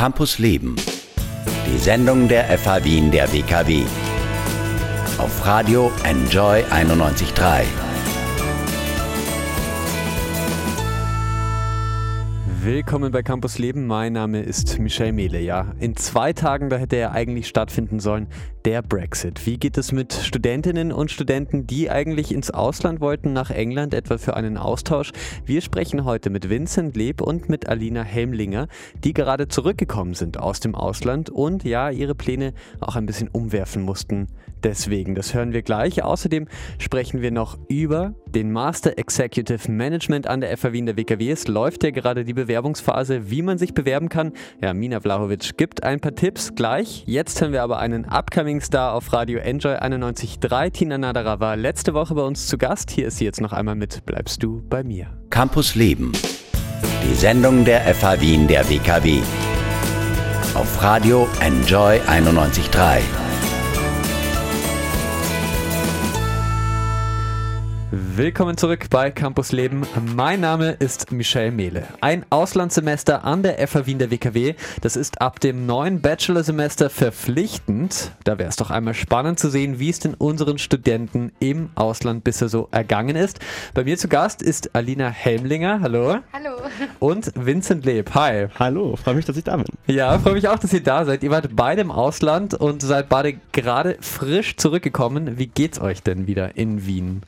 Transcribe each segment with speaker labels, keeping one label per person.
Speaker 1: Campus Leben. Die Sendung der FH Wien der WKW. Auf Radio Enjoy 91.3.
Speaker 2: Willkommen bei Campus Leben. Mein Name ist Michel Mehle. Ja, in zwei Tagen, da hätte er eigentlich stattfinden sollen, der Brexit. Wie geht es mit Studentinnen und Studenten, die eigentlich ins Ausland wollten, nach England, etwa für einen Austausch? Wir sprechen heute mit Vincent Leb und mit Alina Helmlinger, die gerade zurückgekommen sind aus dem Ausland und ja, ihre Pläne auch ein bisschen umwerfen mussten. Deswegen, das hören wir gleich. Außerdem sprechen wir noch über den Master Executive Management an der FAW in der WKW. Es läuft ja gerade die Bewerbungsphase, wie man sich bewerben kann. Ja, Mina Vlahovic gibt ein paar Tipps gleich. Jetzt hören wir aber einen upcoming Star auf Radio Enjoy 91.3. Tina Nadara war letzte Woche bei uns zu Gast. Hier ist sie jetzt noch einmal mit Bleibst du bei mir.
Speaker 1: Campus Leben. Die Sendung der FH Wien der WKW. Auf Radio Enjoy 91.3.
Speaker 2: Willkommen zurück bei Campus Leben. Mein Name ist Michel Mehle. Ein Auslandssemester an der FH Wien der WKW. Das ist ab dem neuen Bachelorsemester verpflichtend. Da wäre es doch einmal spannend zu sehen, wie es denn unseren Studenten im Ausland bisher so ergangen ist. Bei mir zu Gast ist Alina Helmlinger. Hallo.
Speaker 3: Hallo.
Speaker 2: Und Vincent Leb. Hi.
Speaker 4: Hallo, freue mich, dass ich da bin.
Speaker 2: Ja, freue mich auch, dass ihr da seid. Ihr wart beide im Ausland und seid beide gerade frisch zurückgekommen. Wie geht's euch denn wieder in Wien?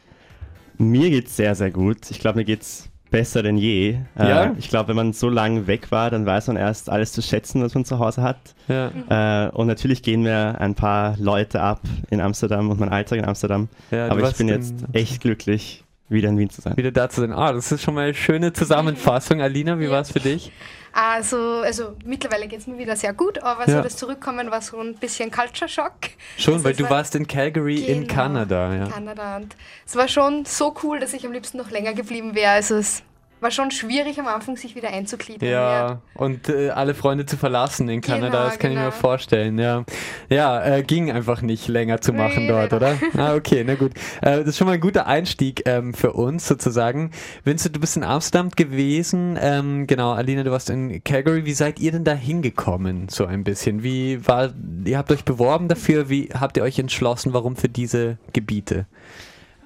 Speaker 4: Mir geht's sehr, sehr gut. Ich glaube, mir geht's besser denn je.
Speaker 2: Ja?
Speaker 4: Äh, ich glaube, wenn man so lange weg war, dann weiß man erst alles zu schätzen, was man zu Hause hat.
Speaker 2: Ja.
Speaker 4: Äh, und natürlich gehen mir ein paar Leute ab in Amsterdam und mein Alltag in Amsterdam.
Speaker 2: Ja,
Speaker 4: Aber ich bin
Speaker 2: in-
Speaker 4: jetzt echt glücklich, wieder in Wien zu sein.
Speaker 2: wieder da zu sein. Ah, das ist schon mal eine schöne Zusammenfassung. Alina, wie
Speaker 3: Ja.
Speaker 2: war es für dich?
Speaker 3: Also, also mittlerweile geht es mir wieder sehr gut, aber
Speaker 2: Ja.
Speaker 3: so das Zurückkommen war so ein bisschen Culture Shock.
Speaker 2: Schon,
Speaker 3: Also
Speaker 2: weil du
Speaker 3: war-
Speaker 2: warst in Calgary in
Speaker 3: Genau,
Speaker 2: Kanada. Ja.
Speaker 3: Kanada. Und es war schon so cool, dass ich am liebsten noch länger geblieben wäre. Also es war schon schwierig am Anfang, sich wieder einzugliedern.
Speaker 2: Ja, und äh, alle Freunde zu verlassen in Kanada,
Speaker 3: Genau,
Speaker 2: das kann ich mir
Speaker 3: genau.
Speaker 2: vorstellen. Ja, ja äh, ging einfach nicht länger zu machen
Speaker 3: Nee,
Speaker 2: dort,
Speaker 3: leider.
Speaker 2: oder? Ah, okay, na gut. Äh, das ist schon mal ein guter Einstieg ähm, für uns sozusagen. Vincent, du bist in Amsterdam gewesen. Ähm, genau, Alina, du warst in Calgary. Wie seid ihr denn da hingekommen, so ein bisschen? Wie war, ihr habt euch beworben dafür, wie habt ihr euch entschlossen, warum für diese Gebiete?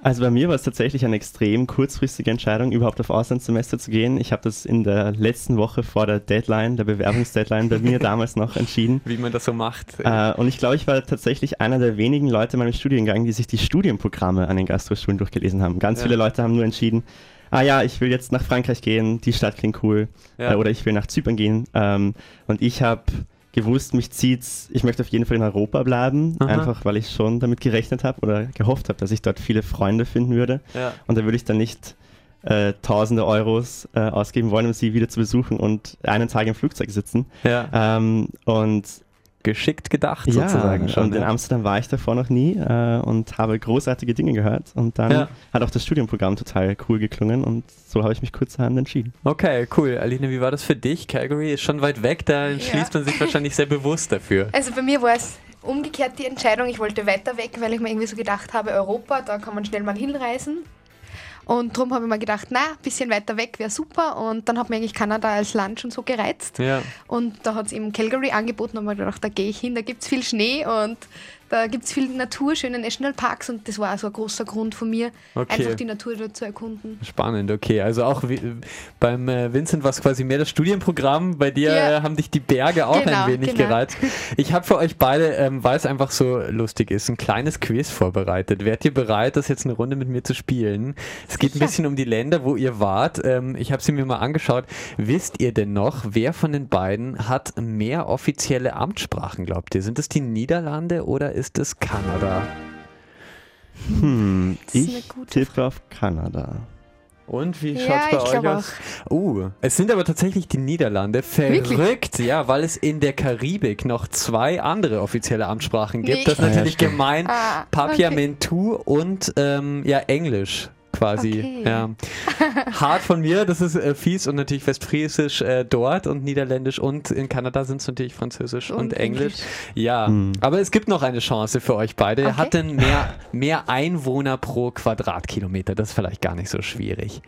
Speaker 4: Also bei mir war es tatsächlich eine extrem kurzfristige Entscheidung, überhaupt auf Auslandssemester zu gehen. Ich habe das in der letzten Woche vor der Deadline, der Bewerbungsdeadline bei mir damals noch entschieden.
Speaker 2: Wie man das so macht?
Speaker 4: Äh, und ich glaube, ich war tatsächlich einer der wenigen Leute in meinem Studiengang, die sich die Studienprogramme an den Gastroschulen durchgelesen haben. Ganz
Speaker 2: Ja.
Speaker 4: viele Leute haben nur entschieden, ah ja, ich will jetzt nach Frankreich gehen, die Stadt klingt cool.
Speaker 2: Ja.
Speaker 4: Äh, oder ich will nach Zypern gehen. Ähm, und ich habe gewusst, mich zieht's, ich möchte auf jeden Fall in Europa bleiben,
Speaker 2: Aha.
Speaker 4: einfach weil ich schon damit gerechnet habe oder gehofft habe, dass ich dort viele Freunde finden würde.
Speaker 2: ja.
Speaker 4: Und da würde ich dann nicht äh, tausende Euros äh, ausgeben wollen, um sie wieder zu besuchen und einen Tag im Flugzeug sitzen.
Speaker 2: ja.
Speaker 4: Ähm, und
Speaker 2: Geschickt gedacht sozusagen
Speaker 4: ja,
Speaker 2: schon.
Speaker 4: und in
Speaker 2: ja.
Speaker 4: Amsterdam war ich davor noch nie äh, und habe großartige Dinge gehört. Und dann
Speaker 2: Ja.
Speaker 4: hat auch das Studienprogramm total cool geklungen und so habe ich mich kurzerhand entschieden.
Speaker 2: Okay, cool. Aline, wie war das für dich? Calgary ist schon weit weg, da entschließt man sich wahrscheinlich sehr bewusst dafür.
Speaker 3: Also bei mir war es umgekehrt die Entscheidung. Ich wollte weiter weg, weil ich mir irgendwie so gedacht habe, Europa, da kann man schnell mal hinreisen. Und darum habe ich mir gedacht, na, ein bisschen weiter weg wäre super. Und dann hat mir eigentlich Kanada als Land schon so gereizt.
Speaker 2: Ja,
Speaker 3: Und da hat es eben Calgary angeboten und habe mir gedacht, da gehe ich hin, da gibt es viel Schnee und da gibt es viel Natur, schöne Nationalparks und das war also ein großer Grund von mir,
Speaker 2: Okay.
Speaker 3: einfach die Natur dort zu erkunden.
Speaker 2: spannend, okay. Also auch wie, beim äh, Vincent war es quasi mehr das Studienprogramm. Bei dir
Speaker 3: Ja.
Speaker 2: äh, haben dich die Berge auch
Speaker 3: Genau,
Speaker 2: ein wenig
Speaker 3: genau.
Speaker 2: gereizt. Ich habe für euch beide, ähm, weil es einfach so lustig ist, ein kleines Quiz vorbereitet. Wärt ihr bereit, das jetzt eine Runde mit mir zu spielen? Es geht ein
Speaker 3: Sicher.
Speaker 2: bisschen um die Länder, wo ihr wart. Ähm, ich habe sie mir mal angeschaut. Wisst ihr denn noch, wer von den beiden hat mehr offizielle Amtssprachen, glaubt ihr? Sind es die Niederlande oder ist es Kanada?
Speaker 4: Hm, ich tippe auf Kanada.
Speaker 2: Und wie
Speaker 3: Ja,
Speaker 2: schaut's bei
Speaker 3: ich
Speaker 2: euch aus? Uh, es sind aber tatsächlich die Niederlande.
Speaker 3: Wirklich?
Speaker 2: Verrückt, ja, weil es in der Karibik noch zwei andere offizielle Amtssprachen gibt.
Speaker 3: Nee.
Speaker 2: Das ist
Speaker 4: Ah, ja,
Speaker 2: natürlich
Speaker 4: stimmt.
Speaker 2: gemein.
Speaker 3: Ah,
Speaker 2: Papiamentu und ähm, ja, Englisch quasi.
Speaker 3: Okay.
Speaker 2: Ja. Hart von mir, das ist äh, fies und natürlich Westfriesisch äh, dort und Niederländisch und in Kanada sind es natürlich Französisch und,
Speaker 3: Und
Speaker 2: Englisch.
Speaker 3: Englisch.
Speaker 2: Ja,
Speaker 4: Hm.
Speaker 2: aber es gibt noch eine Chance für euch beide.
Speaker 3: Okay.
Speaker 2: Hat denn mehr, mehr Einwohner pro Quadratkilometer? Das ist vielleicht gar nicht so schwierig.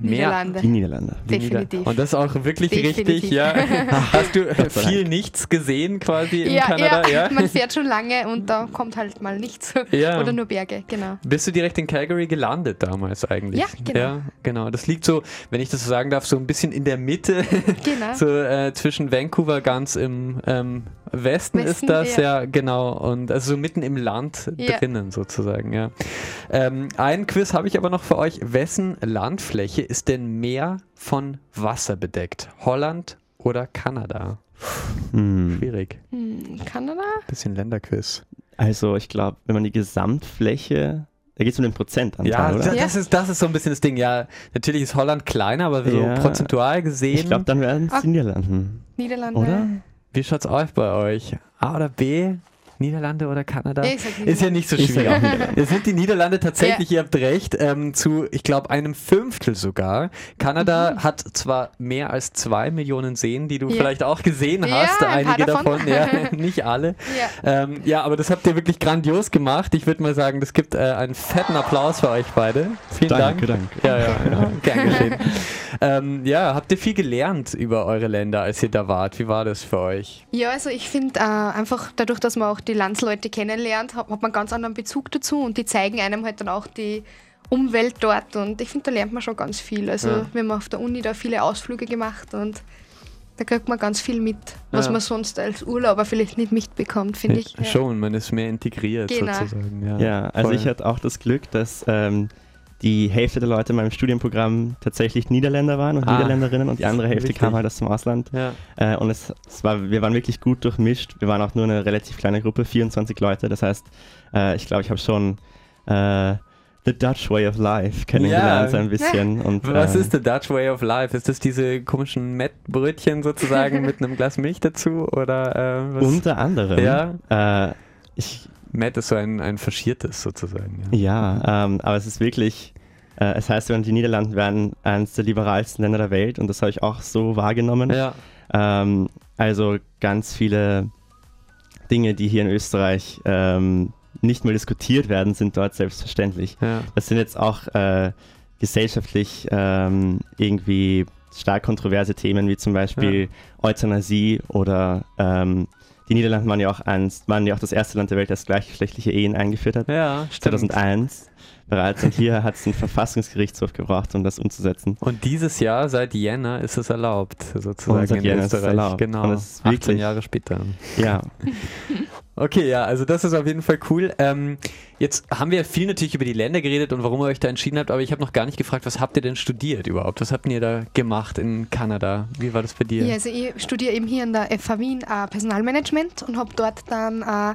Speaker 3: Niederlande.
Speaker 4: Die Niederlande.
Speaker 2: Die Nieder-
Speaker 3: Definitiv.
Speaker 2: Und das ist auch wirklich
Speaker 3: Definitiv.
Speaker 2: richtig, ja. Hast du viel nichts gesehen quasi in
Speaker 3: ja,
Speaker 2: Kanada?
Speaker 3: ja,
Speaker 2: Ja.
Speaker 3: man fährt schon lange und da kommt halt mal nichts.
Speaker 2: Ja.
Speaker 3: Oder nur Berge, genau.
Speaker 2: Bist du direkt in Calgary gelandet damals eigentlich?
Speaker 3: Ja, genau.
Speaker 2: Ja, genau. Das liegt so, wenn ich das so sagen darf, so ein bisschen in der Mitte,
Speaker 3: Genau.
Speaker 2: so äh, zwischen Vancouver ganz im ähm, Westen,
Speaker 3: Westen,
Speaker 2: ist das, ja.
Speaker 3: ja.
Speaker 2: genau. Und also so mitten im Land
Speaker 3: Ja.
Speaker 2: drinnen sozusagen, ja. Ähm, ein Quiz habe ich aber noch für euch. Wessen Landfläche ist denn mehr von Wasser bedeckt? Holland oder Kanada?
Speaker 4: Hm.
Speaker 2: Schwierig.
Speaker 3: Hm, Kanada?
Speaker 2: Bisschen Länderquiz.
Speaker 4: Also ich glaube, wenn man die Gesamtfläche, da geht es um den Prozentanteil,
Speaker 2: Ja,
Speaker 4: oder?
Speaker 3: Ja.
Speaker 2: das ist, das ist so ein bisschen das Ding. Ja, natürlich ist Holland kleiner, aber so
Speaker 4: Ja.
Speaker 2: prozentual gesehen.
Speaker 4: Ich glaube, dann werden es die Niederlanden.
Speaker 3: Niederlande?
Speaker 4: Oder?
Speaker 2: Wie schaut's aus bei euch? A oder B? Niederlande oder Kanada? Ist ja nicht so schwierig. Es sind die Niederlande tatsächlich, ihr habt recht, ähm, zu, ich glaube, einem Fünftel sogar. Kanada hat zwar mehr als zwei Millionen Seen, die du
Speaker 3: Mhm. Ja.
Speaker 2: vielleicht auch gesehen
Speaker 3: Ja,
Speaker 2: hast,
Speaker 3: ein paar
Speaker 2: einige
Speaker 3: davon.
Speaker 2: davon, ja, nicht alle.
Speaker 3: Ja.
Speaker 2: Ähm, ja, aber das habt ihr wirklich grandios gemacht. Ich würde mal sagen, das gibt äh, einen fetten Applaus für euch beide. Vielen
Speaker 4: Danke,
Speaker 2: Dank.
Speaker 4: danke.
Speaker 2: Ja, ja, ja gern geschehen. ähm, ja, habt ihr viel gelernt über eure Länder, als ihr da wart? Wie war das für euch?
Speaker 3: Ja, also ich finde äh, einfach dadurch, dass man auch die Landsleute kennenlernt, hat, hat man einen ganz anderen Bezug dazu und die zeigen einem halt dann auch die Umwelt dort und ich finde, da lernt man schon ganz viel. Also
Speaker 2: Ja.
Speaker 3: wir haben auf der Uni da viele Ausflüge gemacht und da kriegt man ganz viel mit, was
Speaker 2: Ja.
Speaker 3: man sonst als Urlauber vielleicht nicht mitbekommt, finde ich. Ja.
Speaker 2: Schon, man ist mehr integriert
Speaker 3: Genau.
Speaker 2: sozusagen. Ja,
Speaker 4: Ja, also
Speaker 2: voll.
Speaker 4: ich hatte auch das Glück, dass ähm, die Hälfte der Leute in meinem Studienprogramm tatsächlich Niederländer waren und
Speaker 2: Ah,
Speaker 4: Niederländerinnen und die andere Hälfte
Speaker 2: wichtig.
Speaker 4: kam halt aus dem Ausland.
Speaker 2: Ja.
Speaker 4: Äh, und es, es war, wir waren wirklich gut durchmischt. Wir waren auch nur eine relativ kleine Gruppe, 24 Leute. Das heißt, äh, ich glaube, ich habe schon äh, The Dutch Way of Life kennengelernt,
Speaker 2: Ja.
Speaker 4: so ein bisschen. Und,
Speaker 2: Was
Speaker 4: äh,
Speaker 2: ist the Dutch Way of Life? Ist das diese komischen Mettbrötchen sozusagen mit einem Glas Milch dazu? Oder äh?
Speaker 4: Unter anderem.
Speaker 2: Ja.
Speaker 4: Äh, ich,
Speaker 2: Mett ist so ein, ein faschiertes sozusagen. Ja.
Speaker 4: ja, ähm, aber es ist wirklich. Äh, es heißt, die Niederlande wären eines der liberalsten Länder der Welt und das habe ich auch so wahrgenommen.
Speaker 2: Ja.
Speaker 4: Ähm, also ganz viele Dinge, die hier in Österreich ähm, nicht mehr diskutiert werden, sind dort selbstverständlich.
Speaker 2: ja.
Speaker 4: Das sind jetzt auch äh, gesellschaftlich ähm, irgendwie stark kontroverse Themen, wie zum Beispiel Euthanasie oder ähm, die Niederlande waren ja, auch eins, waren ja auch das erste Land der Welt, das gleichgeschlechtliche Ehen eingeführt hat.
Speaker 2: Ja, stimmt.
Speaker 4: 2001 bereits. Und hier hat es einen Verfassungsgerichtshof gebraucht, um das umzusetzen.
Speaker 2: Und dieses Jahr, seit Jänner, ist es erlaubt, sozusagen
Speaker 4: Und seit
Speaker 2: in
Speaker 4: Jänner ist es
Speaker 2: Österreich.
Speaker 4: erlaubt.
Speaker 2: Genau.
Speaker 4: Und es ist
Speaker 2: 18
Speaker 4: wirklich-
Speaker 2: Jahre später.
Speaker 4: Ja,
Speaker 2: Okay, ja, also das ist auf jeden Fall cool. Ähm, jetzt haben wir viel natürlich über die Länder geredet und warum ihr euch da entschieden habt, aber ich habe noch gar nicht gefragt, was habt ihr denn studiert überhaupt? Was habt ihr da gemacht in Kanada? Wie war das bei dir?
Speaker 3: Ja, also ich studiere eben hier an der FH Wien äh, Personalmanagement und habe dort dann äh,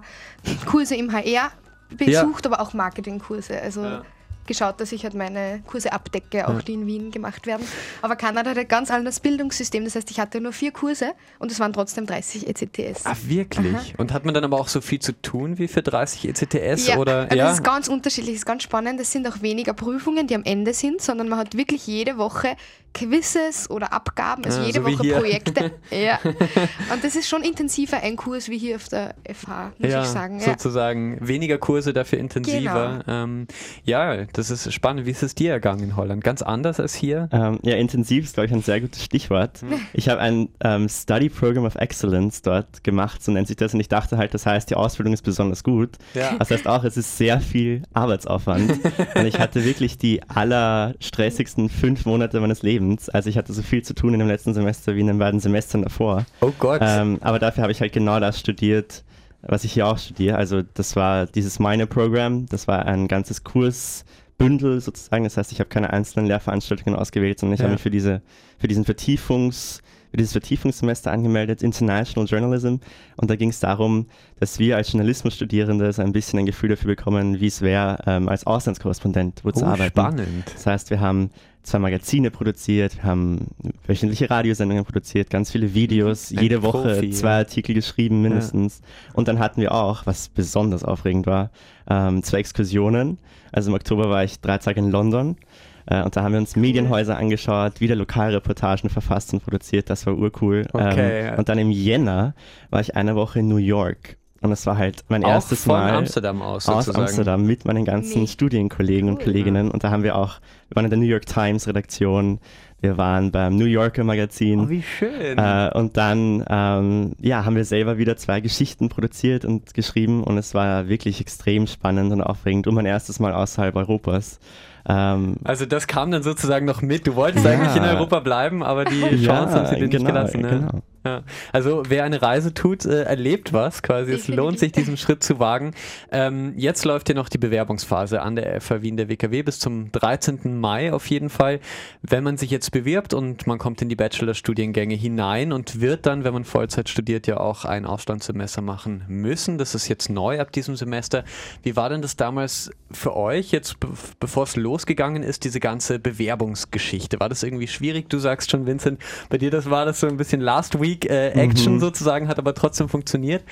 Speaker 3: Kurse im HR besucht, aber auch Marketingkurse. Also
Speaker 2: Ja.
Speaker 3: geschaut, dass ich halt meine Kurse abdecke, auch
Speaker 2: Ja.
Speaker 3: die in Wien gemacht werden. Aber Kanada hat ein ganz anderes Bildungssystem. Das heißt, ich hatte nur vier Kurse und es waren trotzdem 30 ECTS.
Speaker 2: Ah, wirklich? Und hat man dann aber auch so viel zu tun wie für 30 ECTS?
Speaker 3: Ja,
Speaker 2: oder?
Speaker 3: also
Speaker 2: ja?
Speaker 3: das ist ganz unterschiedlich, das ist ganz spannend. Es sind auch weniger Prüfungen, die am Ende sind, sondern man hat wirklich jede Woche Quizzes oder Abgaben, also jede
Speaker 2: so
Speaker 3: Woche. Projekte. ja. Und das ist schon intensiver ein Kurs wie hier auf der FH, muss
Speaker 2: ja,
Speaker 3: ich sagen. Ja.
Speaker 2: sozusagen weniger Kurse, dafür intensiver. Ähm, ja, das ist spannend. Wie ist es dir ergangen in Holland? Ganz anders als hier?
Speaker 4: ähm, ja intensiv ist, glaube ich, ein sehr gutes Stichwort. Ich habe ein ähm, Study Program of Excellence dort gemacht, so nennt sich das. Und ich dachte halt, das heißt, die Ausbildung ist besonders gut.
Speaker 2: Ja.
Speaker 4: Das heißt auch, es ist sehr viel Arbeitsaufwand. und ich hatte wirklich die allerstressigsten fünf Monate meines Lebens. Also ich hatte so viel zu tun in dem letzten Semester wie in den beiden Semestern davor.
Speaker 2: Oh Gott.
Speaker 4: Ähm, aber dafür habe ich halt genau das studiert, was ich hier auch studiere. Also das war dieses Minor-Programm, das war ein ganzes Kursbündel sozusagen. Das heißt, ich habe keine einzelnen Lehrveranstaltungen ausgewählt, sondern ich
Speaker 2: Ja.
Speaker 4: habe mich für, diese, für diesen Vertiefungs für dieses Vertiefungssemester angemeldet, International Journalism. Und da ging es darum, dass wir als Journalismusstudierende so ein bisschen ein Gefühl dafür bekommen, wie es wäre, ähm, als Auslandskorrespondent wo zu
Speaker 2: oh,
Speaker 4: arbeiten.
Speaker 2: spannend.
Speaker 4: Das heißt, wir haben zwei Magazine produziert, haben wöchentliche Radiosendungen produziert, ganz viele Videos,
Speaker 2: Ein
Speaker 4: jede Woche
Speaker 2: Profi,
Speaker 4: zwei
Speaker 2: ja.
Speaker 4: Artikel geschrieben mindestens. Und dann hatten wir auch, was besonders aufregend war, ähm, zwei Exkursionen. Also im Oktober war ich drei Tage in London. Äh, und da haben wir uns Medienhäuser angeschaut, wieder Lokalreportagen verfasst und produziert. Das war urcool.
Speaker 2: Okay.
Speaker 4: Ähm, und dann im Jänner war ich eine Woche in New York und es war halt mein
Speaker 2: Auch
Speaker 4: erstes
Speaker 2: von
Speaker 4: Mal
Speaker 2: Amsterdam aus
Speaker 4: aus
Speaker 2: sozusagen.
Speaker 4: Amsterdam mit meinen ganzen
Speaker 3: Nee.
Speaker 4: Studienkollegen und
Speaker 3: Cool.
Speaker 4: Kolleginnen und da haben wir auch, wir waren in der New York Times Redaktion, wir waren beim New Yorker Magazin.
Speaker 2: Oh, wie schön.
Speaker 4: Äh, und dann ähm, ja, haben wir selber wieder zwei Geschichten produziert und geschrieben und es war wirklich extrem spannend und aufregend und mein erstes Mal außerhalb Europas. Ähm,
Speaker 2: also das kam dann sozusagen noch mit. Du wolltest
Speaker 4: Ja.
Speaker 2: eigentlich in Europa bleiben, aber die Chance
Speaker 4: Ja,
Speaker 2: haben sie dir nicht
Speaker 4: genau,
Speaker 2: gelassen. Ne?
Speaker 4: genau.
Speaker 2: Ja. Also wer eine Reise tut, äh, erlebt was quasi. Es lohnt sich, diesen Schritt zu wagen. Ähm, jetzt läuft ja noch die Bewerbungsphase an der FH Wien der WKW bis zum 13. Mai auf jeden Fall. Wenn man sich jetzt bewirbt und man kommt in die Bachelorstudiengänge hinein und wird dann, wenn man Vollzeit studiert, ja auch ein Auslandssemester machen müssen. Das ist jetzt neu ab diesem Semester. Wie war denn das damals für euch, jetzt be bevor es losgegangen ist, diese ganze Bewerbungsgeschichte? War das irgendwie schwierig? Du sagst schon, Vincent, bei dir das war das so ein bisschen Last Week äh, Action
Speaker 4: Mhm.
Speaker 2: sozusagen, hat aber trotzdem funktioniert.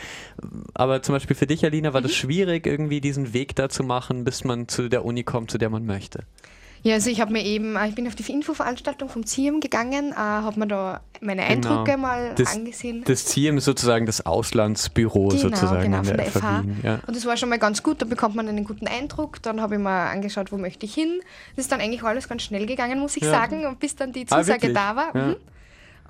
Speaker 2: Aber zum Beispiel für dich, Alina, war das schwierig, irgendwie diesen Weg da zu machen, bis man zu der Uni kommt, zu der man möchte?
Speaker 3: Ja, also ich habe mir eben, äh, ich bin auf die Infoveranstaltung vom CIEM gegangen, äh, habe mir da meine
Speaker 2: Genau.
Speaker 3: Eindrücke mal
Speaker 2: Das-
Speaker 3: angesehen.
Speaker 2: Das CIEM ist sozusagen das Auslandsbüro
Speaker 3: Genau,
Speaker 2: sozusagen
Speaker 3: genau,
Speaker 2: an
Speaker 3: von
Speaker 2: der,
Speaker 3: der
Speaker 2: FH. Wien. Ja.
Speaker 3: Und das war schon mal ganz gut, da bekommt man einen guten Eindruck. Dann habe ich mir angeschaut, wo möchte ich hin. Das ist dann eigentlich alles ganz schnell gegangen, muss ich
Speaker 2: Ja.
Speaker 3: sagen, und bis dann die
Speaker 2: Ah,
Speaker 3: Zusage
Speaker 2: wirklich?
Speaker 3: da war.
Speaker 2: Ja.
Speaker 3: Mhm.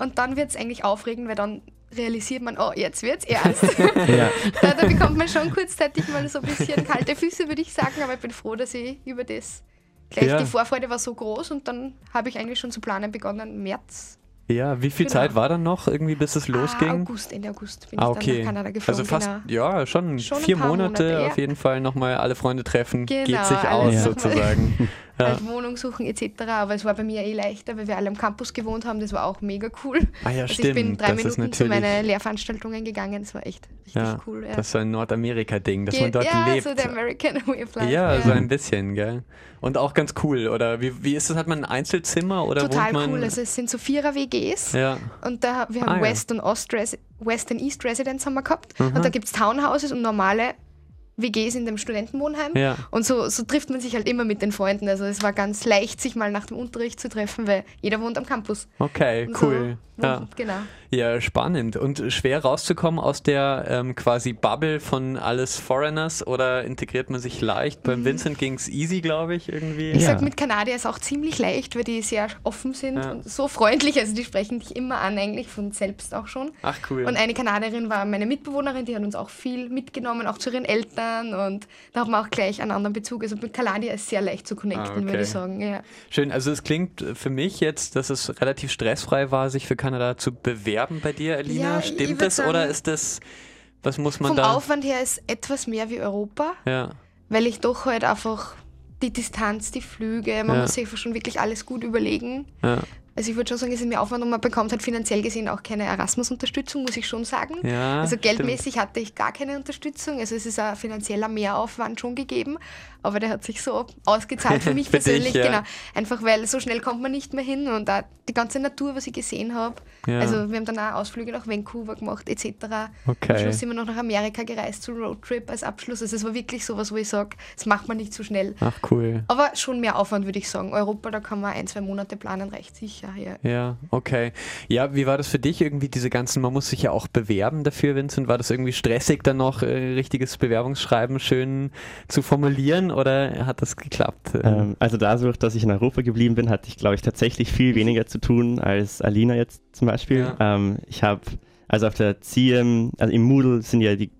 Speaker 3: Und dann wird es eigentlich aufregend, weil dann realisiert man, oh, jetzt wird's ernst.
Speaker 4: ja.
Speaker 3: da, da bekommt man schon kurzzeitig mal so ein bisschen kalte Füße, würde ich sagen, aber ich bin froh, dass ich über das gleich,
Speaker 2: Ja.
Speaker 3: die Vorfreude war so groß und dann habe ich eigentlich schon zu planen begonnen, März,
Speaker 2: ja, wie viel
Speaker 3: Genau.
Speaker 2: Zeit war dann noch irgendwie, bis es
Speaker 3: ah,
Speaker 2: losging?
Speaker 3: August, Ende August bin
Speaker 2: Ah,
Speaker 3: ich dann
Speaker 2: okay.
Speaker 3: nach Kanada geflogen.
Speaker 2: Also fast,
Speaker 3: genau.
Speaker 2: ja, schon,
Speaker 3: Schon
Speaker 2: vier Monate,
Speaker 3: Monate, ja.
Speaker 2: auf jeden Fall nochmal alle Freunde treffen, geht
Speaker 3: Genau,
Speaker 2: sich aus sozusagen. ja.
Speaker 3: halt Wohnung suchen etc. Aber es war bei mir eh leichter, weil wir alle am Campus gewohnt haben. Das war auch mega cool.
Speaker 2: Ah ja,
Speaker 3: also
Speaker 2: stimmt.
Speaker 3: ich bin drei
Speaker 2: das
Speaker 3: Minuten zu meinen Lehrveranstaltungen gegangen. Das war echt richtig
Speaker 2: ja,
Speaker 3: cool. Ja.
Speaker 2: das ist so ein Nordamerika-Ding, dass
Speaker 3: Geht-
Speaker 2: man dort
Speaker 3: ja,
Speaker 2: lebt.
Speaker 3: so der American Way of Life.
Speaker 2: ja, so ein bisschen, gell? Und auch ganz cool, oder? Wie, wie ist das? Hat man ein Einzelzimmer oder
Speaker 3: Total
Speaker 2: wohnt man?
Speaker 3: cool. Also es sind so Vierer-WGs.
Speaker 2: ja.
Speaker 3: Und da, wir haben
Speaker 2: Ah, ja.
Speaker 3: West und Ost Resi West und East Residence haben wir gehabt.
Speaker 2: Mhm.
Speaker 3: Und da gibt es Townhouses und normale WGs in dem Studentenwohnheim.
Speaker 2: Ja.
Speaker 3: Und so, so trifft man sich halt immer mit den Freunden. Also es war ganz leicht, sich mal nach dem Unterricht zu treffen, weil jeder wohnt am Campus.
Speaker 2: Okay,
Speaker 3: Und
Speaker 2: cool. Ja.
Speaker 3: Genau.
Speaker 2: ja, spannend. Und schwer rauszukommen aus der ähm, quasi Bubble von alles Foreigners oder integriert man sich leicht? Beim Vincent ging es easy, glaube ich, irgendwie.
Speaker 3: Ich
Speaker 4: Ja.
Speaker 3: sag mit Kanadier ist auch ziemlich leicht, weil die sehr offen sind
Speaker 2: Ja.
Speaker 3: und so freundlich. Also die sprechen dich immer an, eigentlich von selbst auch schon.
Speaker 2: Ach cool.
Speaker 3: Und eine Kanadierin war meine Mitbewohnerin, die hat uns auch viel mitgenommen, auch zu ihren Eltern. Und da haben wir auch gleich einen anderen Bezug. Also mit Kanadier ist sehr leicht zu connecten,
Speaker 2: Ah, okay.
Speaker 3: würde ich sagen. Ja.
Speaker 2: Schön, also es klingt für mich jetzt, dass es relativ stressfrei war, sich für Kanada zu bewerben bei dir, Alina.
Speaker 3: Ja,
Speaker 2: Stimmt das oder
Speaker 3: sagen,
Speaker 2: ist das, was muss man
Speaker 3: Vom
Speaker 2: da?
Speaker 3: Aufwand her ist etwas mehr wie Europa,
Speaker 2: ja,
Speaker 3: weil ich doch halt einfach die Distanz, die Flüge, man
Speaker 2: Ja.
Speaker 3: muss sich schon wirklich alles gut überlegen.
Speaker 2: ja,
Speaker 3: Also ich würde schon sagen, es ist mehr Aufwand und man bekommt halt finanziell gesehen auch keine Erasmus-Unterstützung, muss ich schon sagen.
Speaker 2: ja.
Speaker 3: Also
Speaker 2: stimmt.
Speaker 3: geldmäßig hatte ich gar keine Unterstützung. Also es ist ein finanzieller Mehraufwand schon gegeben, aber der hat sich so ausgezahlt für mich
Speaker 2: Für dich,
Speaker 3: persönlich.
Speaker 2: ja.
Speaker 3: Genau. Einfach weil so schnell kommt man nicht mehr hin und auch die ganze Natur, was ich gesehen habe.
Speaker 2: Ja.
Speaker 3: Also wir haben dann auch Ausflüge nach Vancouver gemacht etc.
Speaker 2: Okay.
Speaker 3: Am Schluss sind wir noch nach Amerika gereist zu Roadtrip als Abschluss. Also es war wirklich sowas, wo ich sage, das macht man nicht so schnell.
Speaker 2: Ach cool.
Speaker 3: Aber schon mehr Aufwand, würde ich sagen. Europa, da kann man ein, zwei Monate planen, reicht sicher. Ja.
Speaker 2: Ja, okay. Ja, wie war das für dich irgendwie, diese ganzen, man muss sich ja auch bewerben dafür, Vincent? War das irgendwie stressig, dann noch äh, richtiges Bewerbungsschreiben schön zu formulieren oder hat das geklappt?
Speaker 4: Ähm, also dadurch, dass ich in Europa geblieben bin, hatte ich, glaube ich, tatsächlich viel weniger zu tun als Alina jetzt zum Beispiel.
Speaker 2: Ja.
Speaker 4: Ähm, ich habe, also auf der CIEM, also im Moodle sind ja die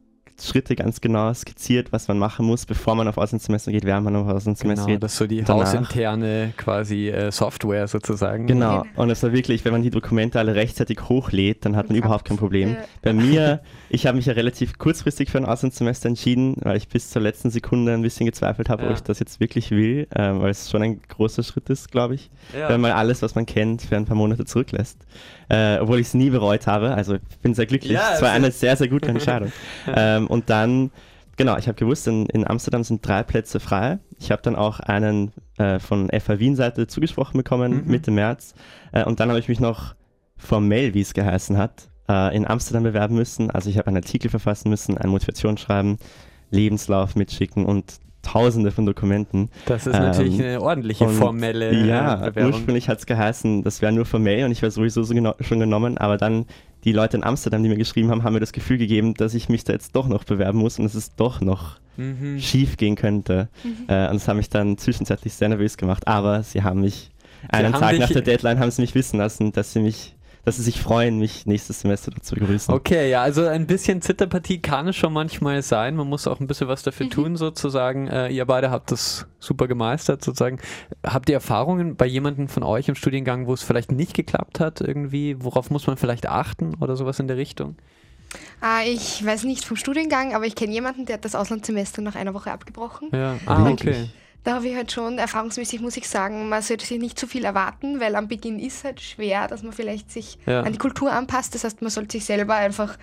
Speaker 4: Schritte ganz genau skizziert, was man machen muss, bevor man auf Auslandssemester geht, während man auf Auslandssemester
Speaker 2: genau,
Speaker 4: geht.
Speaker 2: das ist so die
Speaker 4: danach.
Speaker 2: hausinterne quasi äh, Software sozusagen.
Speaker 4: Genau, und es war wirklich, wenn man die Dokumente alle rechtzeitig hochlädt, dann hat man überhaupt kein Problem. Bei mir, ich habe mich ja relativ kurzfristig für ein Auslandssemester entschieden, weil ich bis zur letzten Sekunde ein bisschen gezweifelt habe,
Speaker 2: Ja.
Speaker 4: ob ich das jetzt wirklich will, ähm, weil es schon ein großer Schritt ist, glaube ich,
Speaker 2: Ja.
Speaker 4: wenn man alles, was man kennt, für ein paar Monate zurücklässt. Äh, obwohl ich es nie bereut habe, also ich bin sehr glücklich.
Speaker 2: Ja,
Speaker 4: es war eine sehr, sehr gute Entscheidung. ähm, und dann, genau, ich habe gewusst, in, in Amsterdam sind drei Plätze frei. Ich habe dann auch einen äh, von FH Wien-Seite zugesprochen bekommen,
Speaker 2: Mhm.
Speaker 4: Mitte März. Äh, und dann habe ich mich noch formell, wie es geheißen hat, äh, in Amsterdam bewerben müssen. Also ich habe einen Artikel verfassen müssen, ein Motivationsschreiben, Lebenslauf mitschicken und tausende von Dokumenten.
Speaker 2: Das ist
Speaker 4: Ähm,
Speaker 2: natürlich eine ordentliche formelle
Speaker 4: Ja,
Speaker 2: äh, Bewerbung.
Speaker 4: ursprünglich hat es geheißen, das wäre nur formell und ich wäre sowieso so geno schon genommen, aber dann die Leute in Amsterdam, die mir geschrieben haben, haben mir das Gefühl gegeben, dass ich mich da jetzt doch noch bewerben muss und dass es doch noch mhm. schief gehen könnte. Mhm. Äh, und das hat mich dann zwischenzeitlich sehr nervös gemacht. Aber sie haben mich, sie einen Tag nach der Deadline haben sie mich wissen lassen, dass sie mich dass sie sich freuen, mich nächstes Semester zu begrüßen.
Speaker 2: Okay, ja, also ein bisschen Zitterpartie kann es schon manchmal sein. Man muss auch ein bisschen was dafür mhm. tun, sozusagen. Äh, ihr beide habt das super gemeistert, sozusagen. Habt ihr Erfahrungen bei jemandem von euch im Studiengang, wo es vielleicht nicht geklappt hat, irgendwie? Worauf muss man vielleicht achten oder sowas in der Richtung?
Speaker 3: Ah, ich weiß nicht vom Studiengang, aber ich kenne jemanden, der hat das Auslandssemester nach einer Woche abgebrochen.
Speaker 2: Ja, ah, okay
Speaker 3: da habe ich halt schon, erfahrungsmäßig muss ich sagen, man sollte sich nicht zu viel erwarten, weil am Beginn ist halt schwer, dass man vielleicht sich ja. an die Kultur anpasst. Das heißt, man sollte sich selber einfach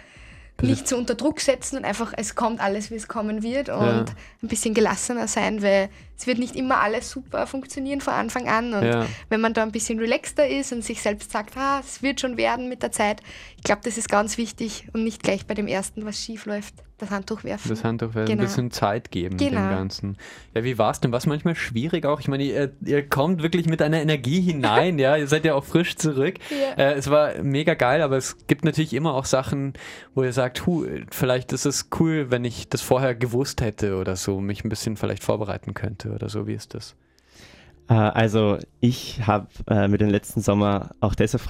Speaker 3: nicht so unter Druck setzen und einfach, es kommt alles, wie es kommen wird und ja. ein bisschen gelassener sein, weil es wird nicht immer alles super funktionieren von Anfang an und ja. wenn man da ein bisschen relaxter ist und sich selbst sagt, ah, es wird schon werden mit der Zeit, ich glaube, das ist ganz wichtig und nicht gleich bei dem ersten, was schief läuft das Handtuch werfen.
Speaker 2: Das Handtuch werfen, genau. ein bisschen Zeit geben genau. dem Ganzen. Ja, wie war es denn? War es manchmal schwierig auch? Ich meine, ihr, ihr, kommt wirklich mit einer Energie hinein, ja, ihr seid ja auch frisch zurück. Ja. Äh, es war mega geil, aber es gibt natürlich immer auch Sachen, wo ihr sagt, hu, vielleicht ist es cool, wenn ich das vorher gewusst hätte oder so, mich ein bisschen vielleicht vorbereiten könnte oder so. Wie ist das?
Speaker 4: Äh, also ich habe äh, mir den letzten Sommer auch deshalb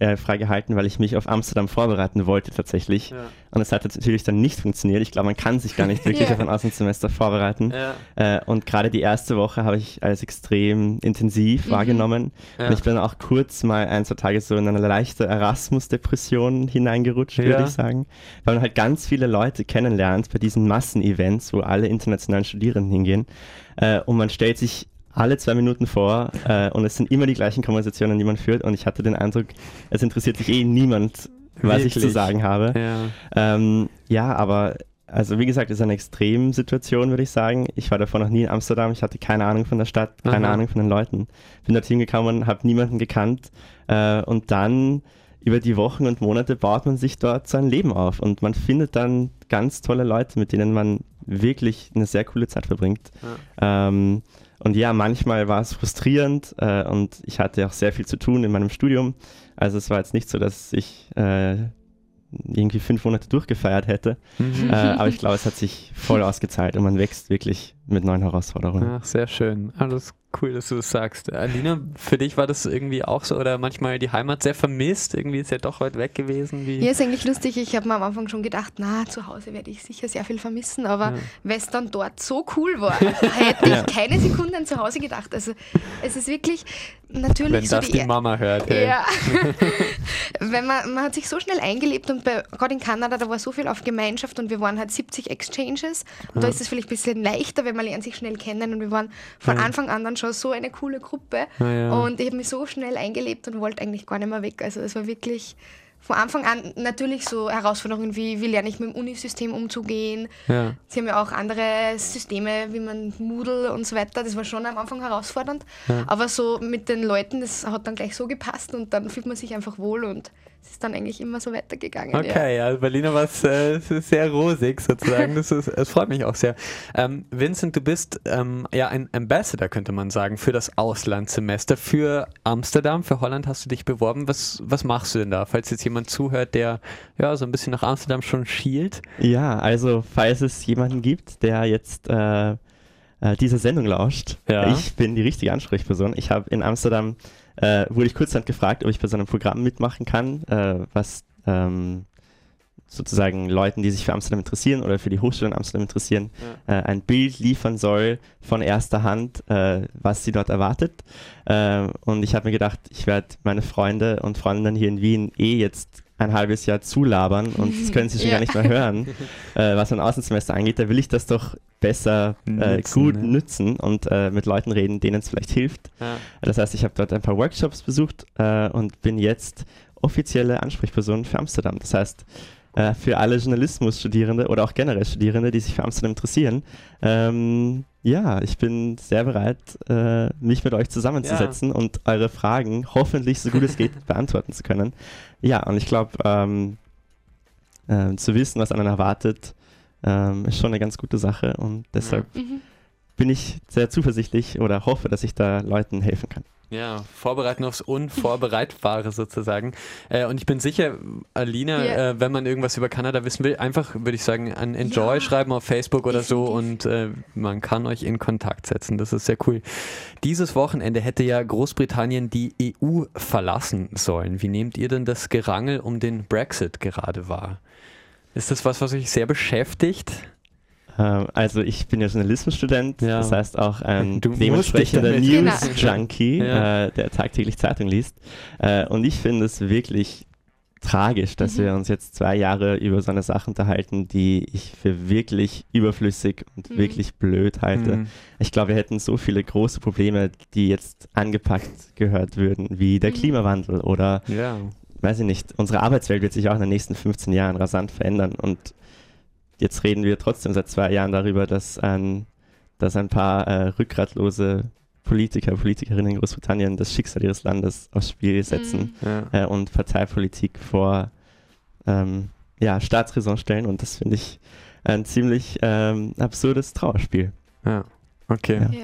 Speaker 4: äh, freigehalten, weil ich mich auf Amsterdam vorbereiten wollte tatsächlich. Ja. Und es hat natürlich dann nicht funktioniert. Ich glaube, man kann sich gar nicht wirklich ja. auf ein Außensemester vorbereiten. Ja. Äh, und gerade die erste Woche habe ich als extrem intensiv mhm. wahrgenommen. Und ich bin auch kurz mal ein, zwei Tage so in eine leichte Erasmus-Depression hineingerutscht, würde ich sagen. Weil man halt ganz viele Leute kennenlernt bei diesen Massenevents, wo alle internationalen Studierenden hingehen. Äh, und man stellt sich alle zwei Minuten vor äh, und es sind immer die gleichen Konversationen, die man führt und ich hatte den Eindruck, es interessiert sich eh niemand, was Wirklich? ich zu sagen habe. Ja. Ähm, ja, aber also wie gesagt, es ist eine Extremsituation, würde ich sagen. Ich war davor noch nie in Amsterdam, ich hatte keine Ahnung von der Stadt, keine Aha. Ahnung von den Leuten. Bin dort hingekommen, habe niemanden gekannt äh, und dann über die Wochen und Monate baut man sich dort sein Leben auf und man findet dann ganz tolle Leute, mit denen man wirklich eine sehr coole Zeit verbringt. Ja. Ähm, und ja, manchmal war es frustrierend äh, und ich hatte auch sehr viel zu tun in meinem Studium. Also es war jetzt nicht so, dass ich äh, irgendwie fünf Monate durchgefeiert hätte. Mhm. Äh, aber ich glaube, es hat sich voll ausgezahlt und man wächst wirklich mit neuen Herausforderungen.
Speaker 2: Ach, sehr schön. Alles cool, dass du das sagst. Alina, für dich war das irgendwie auch so oder manchmal die Heimat sehr vermisst? Irgendwie ist ja doch weit weg gewesen.
Speaker 3: Wie ja, ist eigentlich lustig. Ich habe mir am Anfang schon gedacht, na, zu Hause werde ich sicher sehr viel vermissen, aber ja. weil es dann dort so cool war, hätte ja. ich keine Sekunde an zu Hause gedacht. Also es ist wirklich natürlich
Speaker 2: Wenn
Speaker 3: so
Speaker 2: das die, die Mama hört.
Speaker 3: Hey. Ja. Wenn man, man hat sich so schnell eingelebt und gerade in Kanada, da war so viel auf Gemeinschaft und wir waren halt 70 Exchanges und ja. da ist es vielleicht ein bisschen leichter, wenn man lernt sich schnell kennen und wir waren von Anfang an dann schon so eine coole Gruppe. Ja. Und ich habe mich so schnell eingelebt und wollte eigentlich gar nicht mehr weg. Also es war wirklich von Anfang an natürlich so Herausforderungen wie, wie lerne ich mit dem Unisystem umzugehen. Ja. Sie haben ja auch andere Systeme, wie man Moodle und so weiter. Das war schon am Anfang herausfordernd. Ja. Aber so mit den Leuten, das hat dann gleich so gepasst und dann fühlt man sich einfach wohl und es ist dann eigentlich immer so weitergegangen.
Speaker 2: Okay, ja, also Berliner war es äh, sehr rosig sozusagen. Das, ist, das freut mich auch sehr. Ähm, Vincent, du bist ähm, ja ein Ambassador, könnte man sagen, für das Auslandssemester. Für Amsterdam, für Holland hast du dich beworben. Was, was machst du denn da, falls jetzt jemand zuhört, der ja so ein bisschen nach Amsterdam schon schielt?
Speaker 4: Ja, also falls es jemanden gibt, der jetzt äh, äh, diese Sendung lauscht, ja. ich bin die richtige Ansprechperson. Ich habe in Amsterdam äh, wurde ich kurzhand gefragt, ob ich bei so einem Programm mitmachen kann, äh, was ähm, sozusagen Leuten, die sich für Amsterdam interessieren oder für die Hochschule in Amsterdam interessieren, ja. äh, ein Bild liefern soll von erster Hand, äh, was sie dort erwartet. Äh, und ich habe mir gedacht, ich werde meine Freunde und Freundinnen hier in Wien eh jetzt ein halbes Jahr zulabern und das können sie schon ja. gar nicht mehr hören, äh, was ein Außensemester angeht. Da will ich das doch besser äh, gut ne? nützen und äh, mit Leuten reden, denen es vielleicht hilft. Ja. Das heißt, ich habe dort ein paar Workshops besucht äh, und bin jetzt offizielle Ansprechperson für Amsterdam. Das heißt, äh, für alle Journalismusstudierende oder auch generell Studierende, die sich für Amsterdam interessieren. Ähm, ja, ich bin sehr bereit, äh, mich mit euch zusammenzusetzen ja. und eure Fragen hoffentlich so gut es geht beantworten zu können. Ja, und ich glaube, ähm, äh, zu wissen, was einen erwartet, ähm, ist schon eine ganz gute Sache und deshalb ja. mhm. bin ich sehr zuversichtlich oder hoffe, dass ich da Leuten helfen kann.
Speaker 2: Ja, vorbereiten aufs Unvorbereitbare sozusagen. Äh, und ich bin sicher, Alina,
Speaker 3: Ja.
Speaker 2: äh, wenn man irgendwas über Kanada wissen will, einfach, würde ich sagen, an Enjoy
Speaker 3: Ja.
Speaker 2: schreiben auf Facebook oder so und
Speaker 3: Definitiv.
Speaker 2: äh, man kann euch in Kontakt setzen. Das ist sehr cool. Dieses Wochenende hätte ja Großbritannien die EU verlassen sollen. Wie nehmt ihr denn das Gerangel um den Brexit gerade wahr? Ist das was, was euch sehr beschäftigt?
Speaker 4: Ähm, also ich bin ja Journalismusstudent,
Speaker 2: Ja.
Speaker 4: das heißt auch ein
Speaker 2: Du musst
Speaker 4: dementsprechender News-Junkie,
Speaker 2: Ja.
Speaker 4: äh, der tagtäglich Zeitung liest. Äh, und ich finde es wirklich tragisch, dass wir uns jetzt zwei Jahre über so eine Sache unterhalten, die ich für wirklich überflüssig und
Speaker 3: Mhm.
Speaker 4: wirklich blöd halte.
Speaker 2: Mhm.
Speaker 4: Ich glaube, wir hätten so viele große Probleme, die jetzt angepackt gehört würden, wie der
Speaker 3: Mhm.
Speaker 4: Klimawandel oder
Speaker 2: Ja.
Speaker 4: weiß ich nicht, unsere Arbeitswelt wird sich auch in den nächsten 15 Jahren rasant verändern und jetzt reden wir trotzdem seit zwei Jahren darüber, dass ein, dass ein paar äh, rückgratlose Politiker, Politikerinnen in Großbritannien das Schicksal ihres Landes aufs Spiel setzen
Speaker 2: Ja.
Speaker 4: äh, und Parteipolitik vor ähm, ja, Staatsräson stellen und das finde ich ein ziemlich ähm, absurdes Trauerspiel.
Speaker 2: ja. Okay.
Speaker 4: Ja.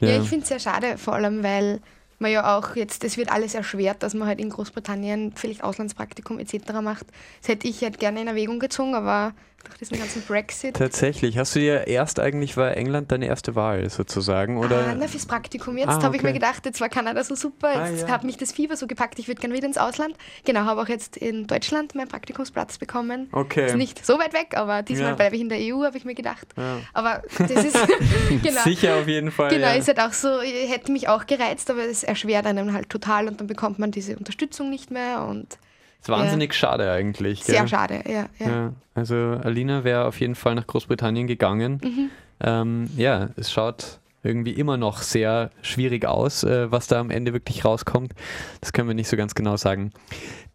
Speaker 3: Ja. Ja, ich finde es sehr schade, vor allem weil man ja auch jetzt, es wird alles erschwert, dass man halt in Großbritannien vielleicht Auslandspraktikum etc. macht. Das hätte ich halt gerne in Erwägung gezogen, aber durch diesen ganzen Brexit.
Speaker 2: Tatsächlich. Hast du dir erst eigentlich, war England deine erste Wahl sozusagen? Oder?
Speaker 3: Ah, na, fürs Praktikum jetzt
Speaker 2: Ah,
Speaker 3: habe ich mir
Speaker 2: okay.
Speaker 3: gedacht, jetzt war Kanada so super,
Speaker 2: Ah,
Speaker 3: jetzt
Speaker 2: ja.
Speaker 3: hat mich das Fieber so gepackt, ich würde gerne wieder ins Ausland. Genau, habe auch jetzt in Deutschland meinen Praktikumsplatz bekommen.
Speaker 2: okay.
Speaker 3: Ist nicht so weit weg, aber diesmal
Speaker 2: Ja.
Speaker 3: bleibe ich in der EU, habe ich mir gedacht.
Speaker 2: ja.
Speaker 3: Aber das ist, genau.
Speaker 2: Sicher auf jeden Fall.
Speaker 3: Genau,
Speaker 2: ja.
Speaker 3: ist halt auch so, hätte mich auch gereizt, aber es erschwert einem halt total und dann bekommt man diese Unterstützung nicht mehr und
Speaker 2: ist wahnsinnig schade eigentlich.
Speaker 3: sehr
Speaker 2: gell?
Speaker 3: schade, ja. ja.
Speaker 2: Ja, also Alina wäre auf jeden Fall nach Großbritannien gegangen.
Speaker 3: Mhm.
Speaker 2: Ähm, ja, es schaut irgendwie immer noch sehr schwierig aus, äh, was da am Ende wirklich rauskommt. Das können wir nicht so ganz genau sagen.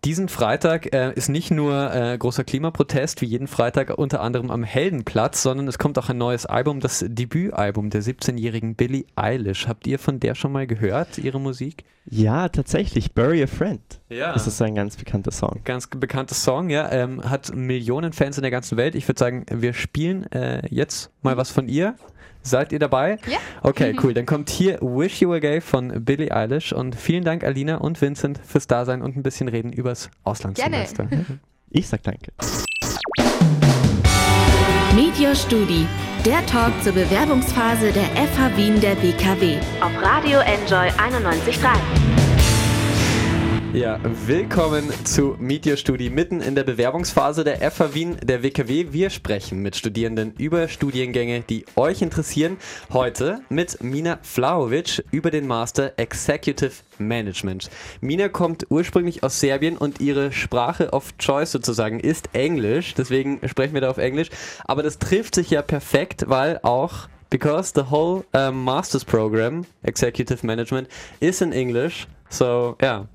Speaker 2: Diesen Freitag äh, ist nicht nur äh, großer Klimaprotest, wie jeden Freitag unter anderem am Heldenplatz, sondern es kommt auch ein neues Album, das Debütalbum der 17-jährigen Billie Eilish. Habt ihr von der schon mal gehört, ihre Musik?
Speaker 4: Ja, tatsächlich, Bury a Friend.
Speaker 2: Ja.
Speaker 4: Das ist ein ganz bekannter Song.
Speaker 2: Ganz bekannter Song, ja. Ähm, hat Millionen Fans in der ganzen Welt. Ich würde sagen, wir spielen äh, jetzt mal was von ihr. Seid ihr dabei?
Speaker 3: Ja.
Speaker 2: Okay, cool. Dann kommt hier Wish You Were Gay von Billie Eilish. Und vielen Dank, Alina und Vincent, fürs Dasein und ein bisschen reden übers Auslandssemester.
Speaker 4: Ich sag danke.
Speaker 5: Mediostudi, der Talk zur Bewerbungsphase der FH Wien der WKW. Auf Radio Enjoy 91.3.
Speaker 2: Ja, willkommen zu Meet Your Studi mitten in der Bewerbungsphase der FH Wien der WKW. Wir sprechen mit Studierenden über Studiengänge, die euch interessieren. Heute mit Mina Flaovic über den Master Executive Management. Mina kommt ursprünglich aus Serbien und ihre Sprache of Choice sozusagen ist Englisch. Deswegen sprechen wir da auf Englisch. Aber das trifft sich ja perfekt, weil auch because the whole um, master's program, Executive Management, is in English. So, yeah.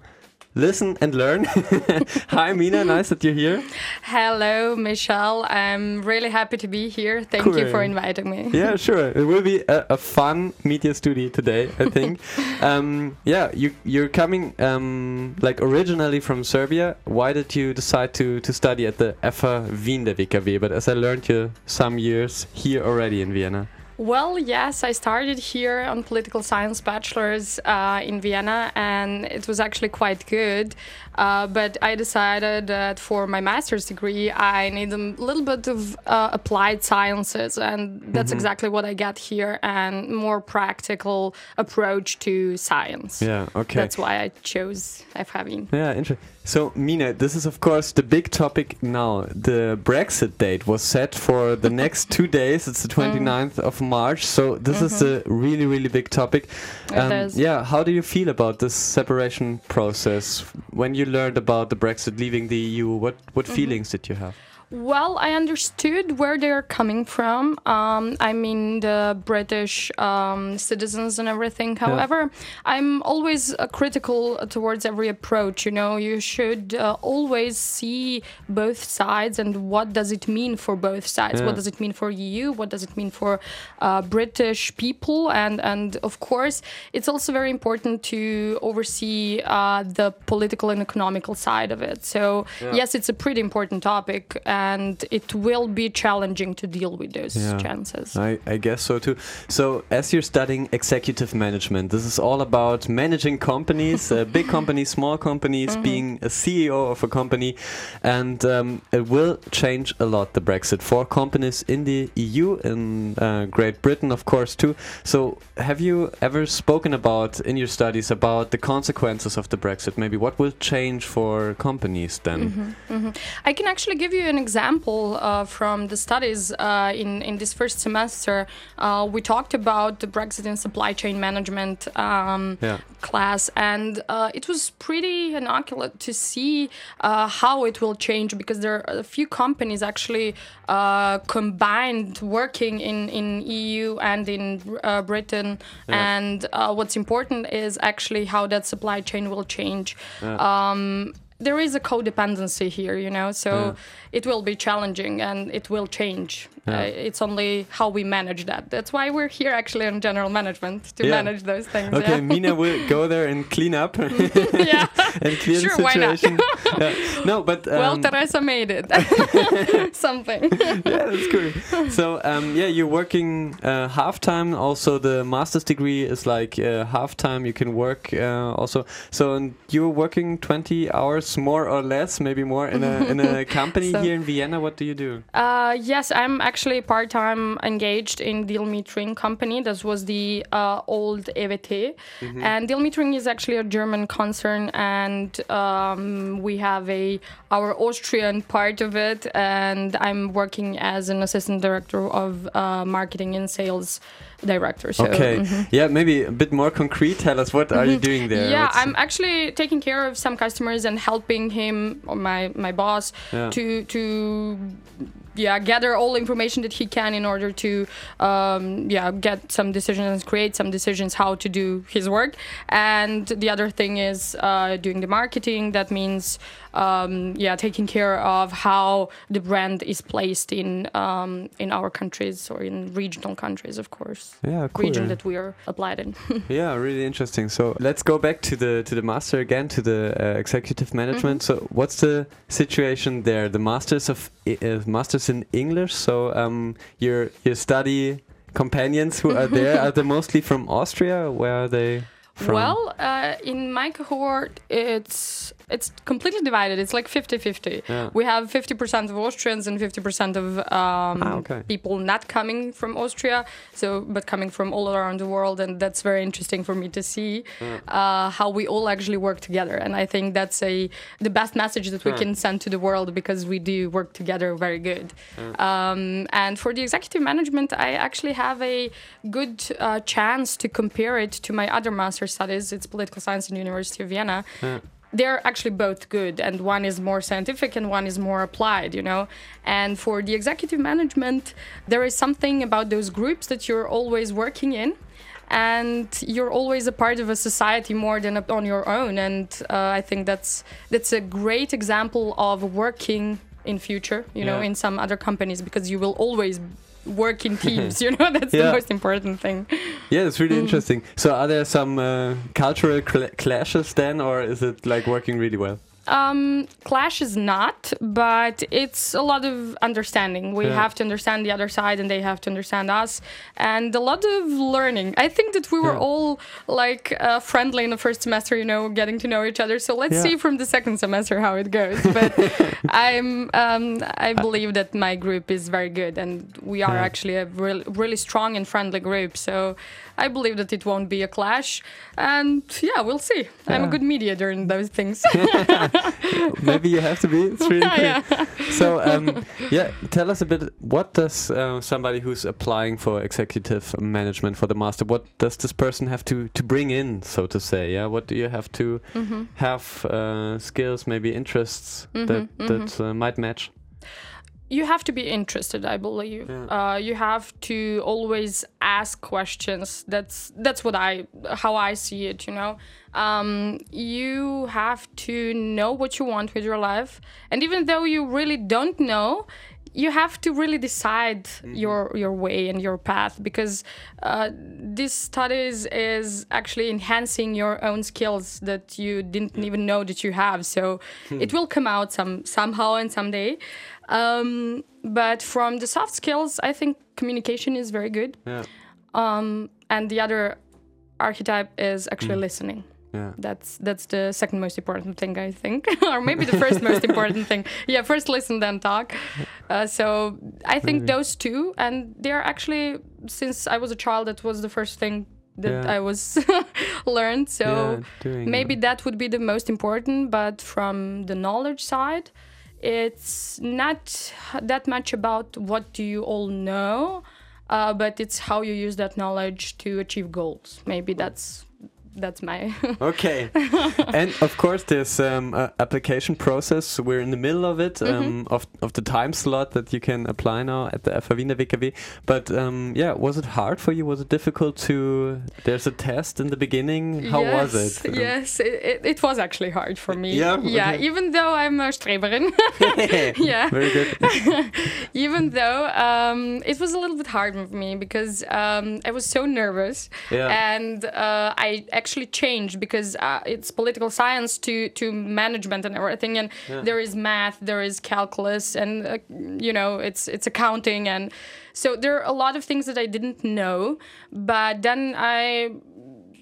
Speaker 2: Listen and learn. Hi, Mina. Nice that you're here.
Speaker 6: Hello, Michelle. I'm really happy to be here. Thank you for inviting me.
Speaker 2: Yeah, sure. It will be a, a fun media studio today, I think. um, yeah, you you're coming um, like originally from Serbia. Why did you decide to to study at the FH Wien der WKW? But as I learned, you some years here already in Vienna.
Speaker 6: Well, yes, I started here on political science bachelor's uh, in Vienna, and it was actually quite good. Uh, but I decided that for my master's degree, I need a little bit of uh, applied sciences, and that's exactly what I get here, and more practical approach to science.
Speaker 2: Yeah. Okay.
Speaker 6: That's why I chose FH
Speaker 2: Yeah, interesting. So, Mina, this is of course the big topic now. The Brexit date was set for the next two days. It's the 29th of March. So, this is a really, really big topic. Um. Yeah, how do you feel about this separation process? When you learned about the Brexit leaving the EU, what, what mm-hmm. feelings did you have?
Speaker 6: Well, I understood where they're coming from. Um, I mean, the British um, citizens and everything. However, I'm always uh, critical towards every approach. You know, you should uh, always see both sides and what does it mean for both sides.
Speaker 2: Yeah.
Speaker 6: What does it mean for EU? What does it mean for uh, British people? And and of course, it's also very important to oversee uh, the political and economical side of it. So
Speaker 2: Yeah.
Speaker 6: yes, it's a pretty important topic and it will be challenging to deal with those
Speaker 2: Yeah.
Speaker 6: chances.
Speaker 2: I, I guess so too. So, as you're studying executive management, this is all about managing companies, uh, big companies, small companies, being a CEO of a company, and um, it will change a lot the Brexit for companies in the EU, in uh, Great Britain, of course, too. So, have you ever spoken about in your studies about the consequences of the Brexit? Maybe what will change for companies then?
Speaker 6: I can actually give you an example uh, from the studies uh, in in this first semester. Uh, we talked about the Brexit and supply chain management um,
Speaker 2: Yeah.
Speaker 6: class, and uh, it was pretty inoculate to see uh, how it will change because there are a few companies actually uh, combined working in in EU and in uh, Britain, and uh, what's important is actually how that supply chain will change. Um, there is a codependency here, you know, so
Speaker 2: Yeah.
Speaker 6: it will be challenging and it will change.
Speaker 2: Yeah.
Speaker 6: Uh, it's only how we manage that. That's why we're here actually in general management to
Speaker 2: Yeah.
Speaker 6: manage those things.
Speaker 2: Okay,
Speaker 6: yeah.
Speaker 2: Mina will go there and clean up
Speaker 6: yeah.
Speaker 2: and clear
Speaker 6: Sure,
Speaker 2: the
Speaker 6: why not?
Speaker 2: yeah. No, but um,
Speaker 6: well, Teresa made it. Something.
Speaker 2: yeah, that's cool. So um, yeah, you're working uh, half time. Also, the master's degree is like uh, half time. You can work uh, also. So and you're working 20 hours more or less, maybe more in a in a company
Speaker 6: So-
Speaker 2: here in Vienna. What do you do?
Speaker 6: Uh, yes, I'm actually part time engaged in Deal Metering company. This was the uh, old EWT. And Deal Metering is actually a German concern, and um, we have a our Austrian part of it. And I'm working as an assistant director of uh, marketing and sales director. So,
Speaker 2: Okay,
Speaker 6: mhm.
Speaker 2: yeah, maybe a bit more concrete. Tell us what are you doing there?
Speaker 6: Yeah,
Speaker 2: What's-
Speaker 6: I'm actually taking care of some customers and helping him or my my boss
Speaker 2: Yeah.
Speaker 6: to to yeah gather all information that he can in order to um, yeah get some decisions, create some decisions how to do his work. And the other thing is uh, doing the marketing. That means um, yeah taking care of how the brand is placed in um, in our countries or in regional countries, of course.
Speaker 2: Yeah, cool.
Speaker 6: Region that we are applied in.
Speaker 2: Yeah, really interesting. So let's go back to the to the master again, to the uh, executive management. So what's the situation there? The masters of uh, masters in English. So um, your your study companions who are there are they mostly from Austria? Where are they from?
Speaker 6: Well, uh, in my cohort, it's it's completely divided. It's like 50-50.
Speaker 2: Yeah.
Speaker 6: We have 50% of Austrians and 50% of um,
Speaker 2: Ah, okay.
Speaker 6: people not coming from Austria, so but coming from all around the world, and that's very interesting for me to see uh, how we all actually work together. And I think that's a the best message that we can send to the world because we do work together very good. Um, and for the executive management, I actually have a good uh, chance to compare it to my other master's studies. It's political science in the University of Vienna. They're actually both good, and one is more scientific and one is more applied, you know. And for the executive management, there is something about those groups that you're always working in and you're always a part of a society more than on your own and uh, i think that's that's a great example of working in future you know in some other companies because you will always work in teams you know that's
Speaker 2: Yeah.
Speaker 6: the most important thing
Speaker 2: Yeah, it's really interesting. So are there some uh, cultural cl- clashes then, or is it like working really well?
Speaker 6: Um, clash is not, but it's a lot of understanding. We
Speaker 2: Yeah.
Speaker 6: have to understand the other side, and they have to understand us, and a lot of learning. I think that we were
Speaker 2: Yeah.
Speaker 6: all like uh, friendly in the first semester, you know, getting to know each other. So let's
Speaker 2: Yeah.
Speaker 6: see from the second semester how it goes. But I'm, um, I believe that my group is very good, and we are actually a real, really strong and friendly group. So I believe that it won't be a clash, and yeah, we'll see. I'm a good mediator in those things.
Speaker 2: Maybe you have to be. It's really cool.
Speaker 6: yeah.
Speaker 2: So, um, yeah, tell us a bit. What does uh, somebody who's applying for executive management for the master? What does this person have to to bring in, so to say? Yeah, what do you have to
Speaker 6: Mm-hmm.
Speaker 2: have uh, skills, maybe interests that that uh, might match?
Speaker 6: You have to be interested i believe. Uh, you have to always ask questions. That's that's what i how i see it you know? Um, you have to know what you want with your life. And even though you really don't know you have to really decide your your way and your path because uh, this studies is actually enhancing your own skills that you didn't even know that you have. So it will come out some somehow and someday Um, but from the soft skills, I think communication is very good.
Speaker 2: Yeah.
Speaker 6: Um, and the other archetype is actually listening.
Speaker 2: Yeah.
Speaker 6: That's that's the second most important thing I think, or maybe the first most important thing. Yeah, first listen then talk. Uh, so I think those two, and they're actually since I was a child, that was the first thing that
Speaker 2: Yeah.
Speaker 6: I was learned. So
Speaker 2: Yeah,
Speaker 6: maybe that would be the most important. But from the knowledge side, it's not that much about what do you all know, uh, but it's how you use that knowledge to achieve goals. Maybe that's that's my
Speaker 2: Okay. and of course, there's um, application process. We're in the middle of it,
Speaker 6: Mm-hmm.
Speaker 2: um, of, of the time slot that you can apply now at the FH Wiener WKW. But um, yeah, was it hard for you? Was it difficult to? There's a test in the beginning. How was it?
Speaker 6: Yes, it, it, it was actually hard for me.
Speaker 2: Yeah?
Speaker 6: Yeah,
Speaker 2: Okay.
Speaker 6: even though I'm a Streberin. yeah.
Speaker 2: Very good.
Speaker 6: even though um, it was a little bit hard for me because um, I was so nervous.
Speaker 2: Yeah.
Speaker 6: And uh, I actually changed because uh, it's political science to, to management and everything. And there is math, there is calculus, and, uh, you know, it's, it's accounting. And so there are a lot of things that I didn't know. But then I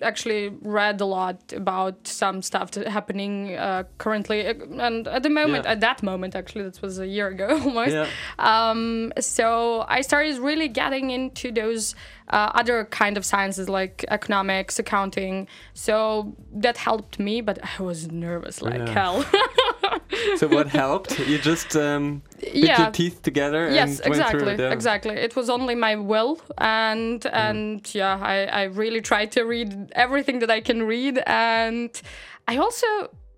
Speaker 6: actually read a lot about some stuff that happening uh, currently uh, and at the moment
Speaker 2: Yeah.
Speaker 6: at that moment actually that was a year ago almost
Speaker 2: Yeah.
Speaker 6: um, so i started really getting into those uh, other kind of sciences like economics accounting so that helped me but i was nervous like
Speaker 2: Yeah.
Speaker 6: hell
Speaker 2: so what helped? You just um, bit
Speaker 6: Yeah.
Speaker 2: your teeth together
Speaker 6: yes
Speaker 2: and went
Speaker 6: exactly
Speaker 2: it. yeah.
Speaker 6: exactly it was only my will and and yeah I, I really tried to read everything that i can read and i also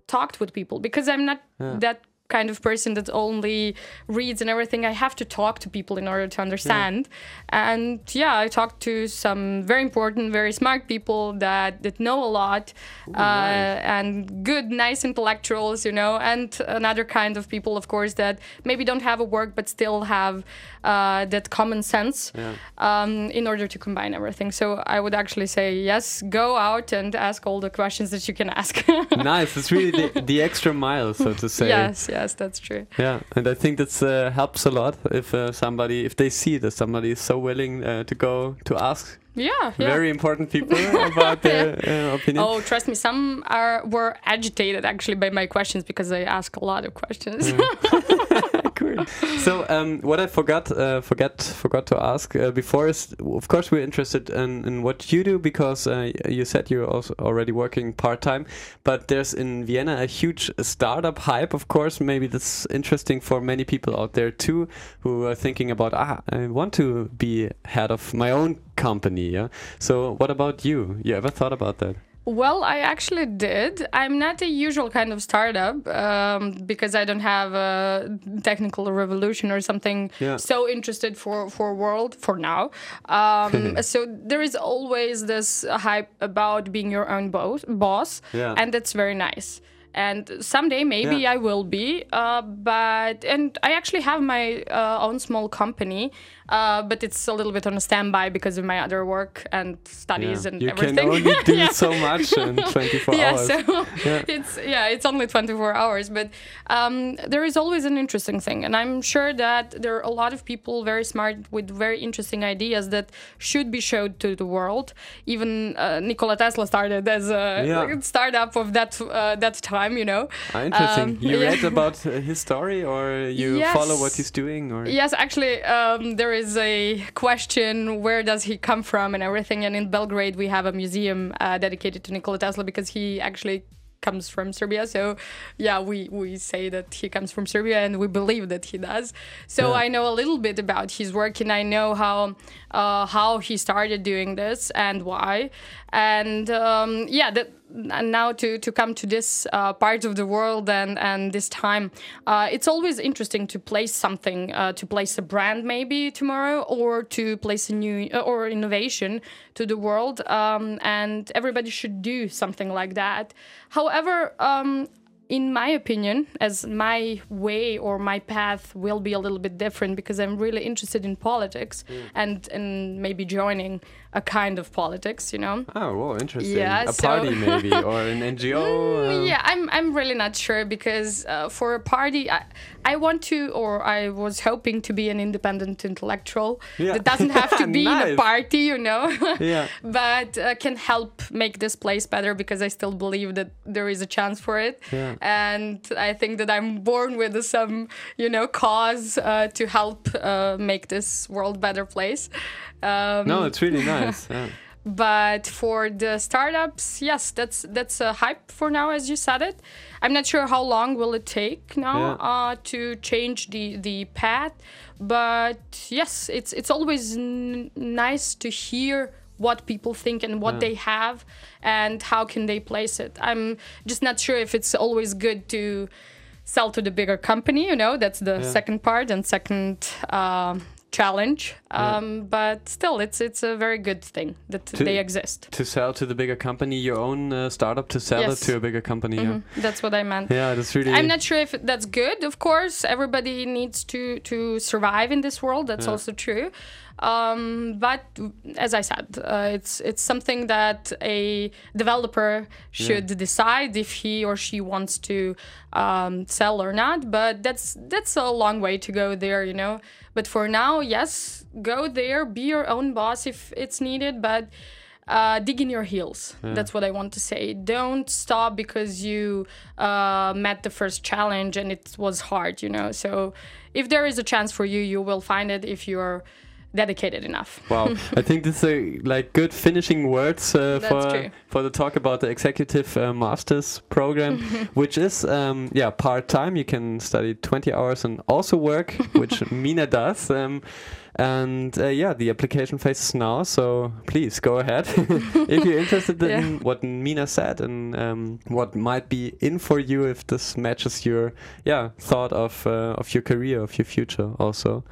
Speaker 6: talked with people because i'm not that kind of person that only reads and everything i have to talk to people in order to understand. And yeah i talked to some very important very smart people that that know a lot uh, and good nice intellectuals you know and another kind of people of course that maybe don't have a work but still have uh, that common sense um, in order to combine everything. So i would actually say yes go out and ask all the questions that you can ask.
Speaker 2: Nice. It's really the, the extra mile, so to say.
Speaker 6: yes yes that's true
Speaker 2: Yeah, and I think that uh, helps a lot if uh, somebody, if they see that somebody is so willing uh, to go to ask
Speaker 6: yeah, yeah.
Speaker 2: very important people about their uh, opinion.
Speaker 6: Oh, trust me, some are were agitated actually by my questions because I ask a lot of questions.
Speaker 2: So, um, what I forgot, uh, forget, forgot to ask uh, before is, of course, we're interested in, in what you do because uh, you said you're also already working part time. But there's in Vienna a huge startup hype. Of course, maybe that's interesting for many people out there too, who are thinking about, ah, I want to be head of my own company. Yeah. So, what about you? You ever thought about that?
Speaker 6: Well, I actually did. I'm not a usual kind of startup um, because I don't have a technical revolution or something
Speaker 2: Yeah.
Speaker 6: so interested for for world for now. Um, so there is always this hype about being your own boss, boss,
Speaker 2: Yeah.
Speaker 6: and that's very nice. And someday maybe
Speaker 2: Yeah.
Speaker 6: I will be, uh, but and I actually have my uh, own small company, uh, but it's a little bit on a standby because of my other work and studies and
Speaker 2: you
Speaker 6: everything.
Speaker 2: can only do
Speaker 6: Yeah.
Speaker 2: so much in 24
Speaker 6: yeah,
Speaker 2: hours.
Speaker 6: so
Speaker 2: Yeah.
Speaker 6: it's yeah, it's only 24 hours, but um, there is always an interesting thing, and I'm sure that there are a lot of people very smart with very interesting ideas that should be showed to the world. Even uh, Nikola Tesla started as a
Speaker 2: Yeah.
Speaker 6: startup of that uh, that time, you know.
Speaker 2: Ah, interesting.
Speaker 6: Um,
Speaker 2: you
Speaker 6: yeah.
Speaker 2: read about uh, his story, or you
Speaker 6: Yes.
Speaker 2: follow what he's doing, or
Speaker 6: Yes, actually, um, there is a question where does he come from and everything. And in Belgrade, we have a museum uh, dedicated to Nikola Tesla because he actually comes from Serbia. So, yeah, we, we say that he comes from Serbia and we believe that he does. So
Speaker 2: Yeah.
Speaker 6: I know a little bit about his work and I know how uh, how he started doing this and why. And um, yeah, that, and now to, to come to this uh, part of the world and, and this time, uh, it's always interesting to place something, uh, to place a brand maybe tomorrow, or to place a new uh, or innovation to the world. Um, and everybody should do something like that. However, um, in my opinion, as my way or my path will be a little bit different because I'm really interested in politics
Speaker 2: Mm.
Speaker 6: and and maybe joining a kind of politics, you know.
Speaker 2: Oh, well, interesting.
Speaker 6: Yeah,
Speaker 2: a
Speaker 6: so-
Speaker 2: party maybe or an NGO. um,
Speaker 6: Yeah, I'm I'm really not sure because uh, for a party, I, I want to or I was hoping to be an independent intellectual
Speaker 2: Yeah.
Speaker 6: that doesn't have to be in a party, you know.
Speaker 2: Yeah.
Speaker 6: but uh, can help make this place better because I still believe that there is a chance for it.
Speaker 2: Yeah.
Speaker 6: And I think that I'm born with some, you know, cause uh, to help uh, make this world better place. Um,
Speaker 2: No, it's really nice. Yeah.
Speaker 6: but for the startups yes that's that's a hype for now as you said it i'm not sure how long will it take now
Speaker 2: Yeah.
Speaker 6: uh, to change the the path but yes it's it's always n- nice to hear what people think and what they have and how can they place it i'm just not sure if it's always good to sell to the bigger company you know that's the second part and second um, challenge um, but still it's it's a very good thing that they exist
Speaker 2: To sell to the bigger company, your own uh, startup to sell
Speaker 6: Yes.
Speaker 2: it to a bigger company. yeah.
Speaker 6: Mhm, that's what i meant
Speaker 2: Yeah, that's really.
Speaker 6: I'm not sure if that's good. Of course, everybody needs to to survive in this world. That's
Speaker 2: Yeah.
Speaker 6: also true. Um, but as I said, uh, it's it's something that a developer should decide if he or she wants to um, sell or not. But that's that's a long way to go there, you know. But for now, yes, go there, be your own boss if it's needed, but uh, dig in your heels. That's what I want to say. Don't stop because you uh, met the first challenge and it was hard, you know. So if there is a chance for you, you will find it if you're dedicated enough.
Speaker 2: Wow, I think this is a, like good finishing words uh, for for the talk about the executive uh, masters program, which is um, yeah part time. You can study twenty hours and also work, which Mina does. Um, and uh, yeah, the application phase is now, so please go ahead if you're interested in what Mina said and um, what might be in for you if this matches your yeah thought of uh, of your career, of your future. Also,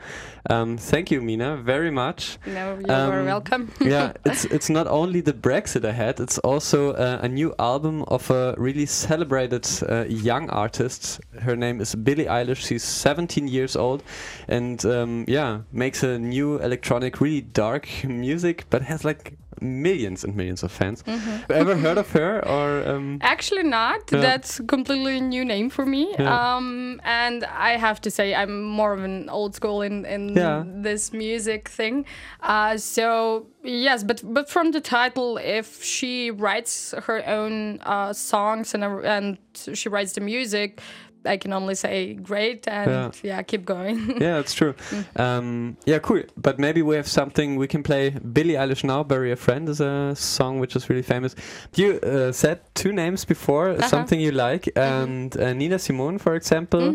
Speaker 2: um, thank you, Mina, very much
Speaker 6: No, you are
Speaker 2: Um,
Speaker 6: welcome.
Speaker 2: yeah, it's it's not only the Brexit ahead. It's also uh, a new album of a really celebrated uh, young artist. Her name is Billie Eilish. She's 17 years old, and um, yeah, makes a new electronic, really dark music, but has like millions and millions of fans.
Speaker 6: Mm-hmm.
Speaker 2: Ever heard of her or? Um,
Speaker 6: Actually, not.
Speaker 2: Yeah.
Speaker 6: That's completely new name for me.
Speaker 2: Yeah.
Speaker 6: Um, and I have to say, I'm more of an old school in in
Speaker 2: Yeah.
Speaker 6: this music thing. Uh, so yes, but but from the title, if she writes her own uh, songs and uh, and she writes the music. I can only say great and
Speaker 2: Yeah.
Speaker 6: yeah, keep going.
Speaker 2: yeah, it's true. Um, yeah, cool. But maybe we have something we can play. Billie Eilish now, "Bury a Friend" is a song which is really famous. You uh, said two names before, something you like, and uh, Nina Simone, for example.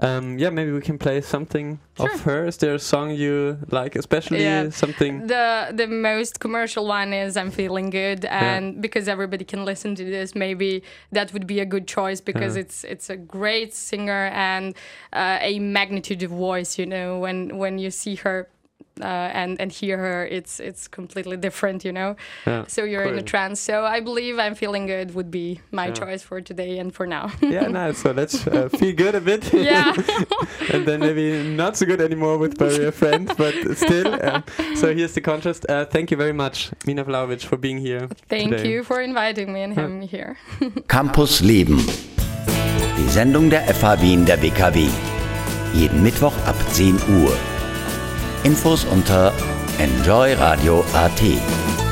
Speaker 2: Um, yeah, maybe we can play something of
Speaker 6: Sure.
Speaker 2: her. Is there a song you like, especially
Speaker 6: Yeah.
Speaker 2: something?
Speaker 6: the the most commercial one is I'm feeling good and because everybody can listen to this maybe that would be a good choice because
Speaker 2: Yeah.
Speaker 6: it's it's a great singer and uh, a magnitude of voice you know when when you see her uh, and and hear her it's it's completely different you know
Speaker 2: Yeah,
Speaker 6: so you're in a trance so I believe I'm feeling good would be my
Speaker 2: Yeah.
Speaker 6: choice for today and for now
Speaker 2: yeah, nice. So let's uh, feel good a bit.
Speaker 6: yeah
Speaker 2: and then maybe not so good anymore with Bury a Friend, but still. Um, so here's the contrast. Uh, thank you very much, Mina Vlaovic, for being here.
Speaker 6: thank
Speaker 2: today.
Speaker 6: you for inviting me and having me here
Speaker 1: Campus Leben. Die Sendung der FH Wien der WKW. Jeden Mittwoch ab 10 Uhr. Infos unter enjoyradio.at.